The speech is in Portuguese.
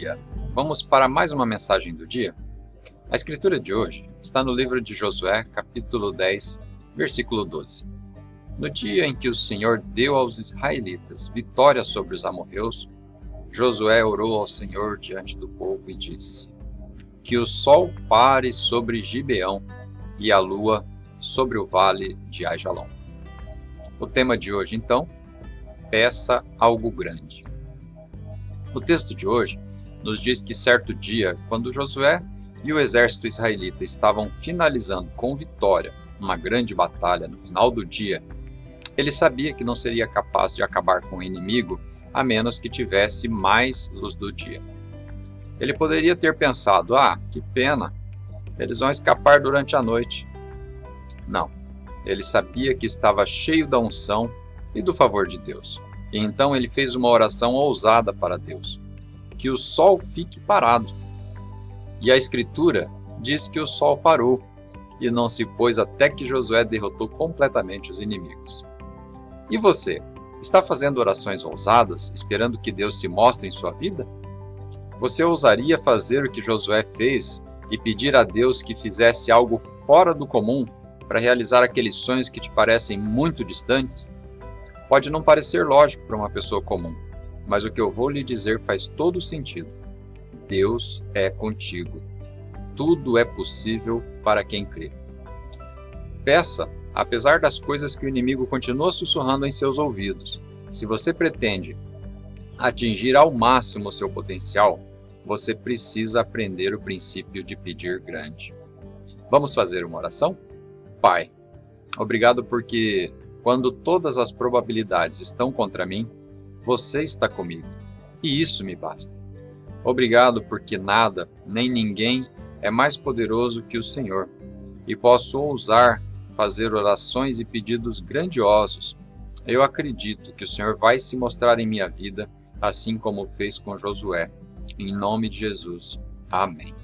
dia! Vamos para mais uma mensagem do dia? A escritura de hoje está no livro de Josué, capítulo 10, versículo 12. No dia em que o Senhor deu aos israelitas vitória sobre os amorreus, Josué orou ao Senhor diante do povo e disse: Que o sol pare sobre Gibeão e a lua sobre o vale de Ajalon. O tema de hoje, então, peça algo grande. O texto de hoje nos diz que certo dia, quando Josué e o exército israelita estavam finalizando com vitória uma grande batalha no final do dia, ele sabia que não seria capaz de acabar com o inimigo a menos que tivesse mais luz do dia. Ele poderia ter pensado: ah, que pena, eles vão escapar durante a noite. Não, ele sabia que estava cheio da unção e do favor de Deus. E então ele fez uma oração ousada para Deus: que o sol fique parado. E a Escritura diz que o sol parou e não se pôs até que Josué derrotou completamente os inimigos. E você, está fazendo orações ousadas, esperando que Deus se mostre em sua vida? Você ousaria fazer o que Josué fez e pedir a Deus que fizesse algo fora do comum para realizar aqueles sonhos que te parecem muito distantes? Pode não parecer lógico para uma pessoa comum, mas o que eu vou lhe dizer faz todo sentido. Deus é contigo. Tudo é possível para quem crê. Peça, apesar das coisas que o inimigo continua sussurrando em seus ouvidos. Se você pretende atingir ao máximo seu potencial, você precisa aprender o princípio de pedir grande. Vamos fazer uma oração? Pai, obrigado porque, quando todas as probabilidades estão contra mim, você está comigo. E isso me basta. Obrigado porque nada, nem ninguém é mais poderoso que o Senhor, e posso ousar fazer orações e pedidos grandiosos. Eu acredito que o Senhor vai se mostrar em minha vida, assim como fez com Josué. Em nome de Jesus. Amém.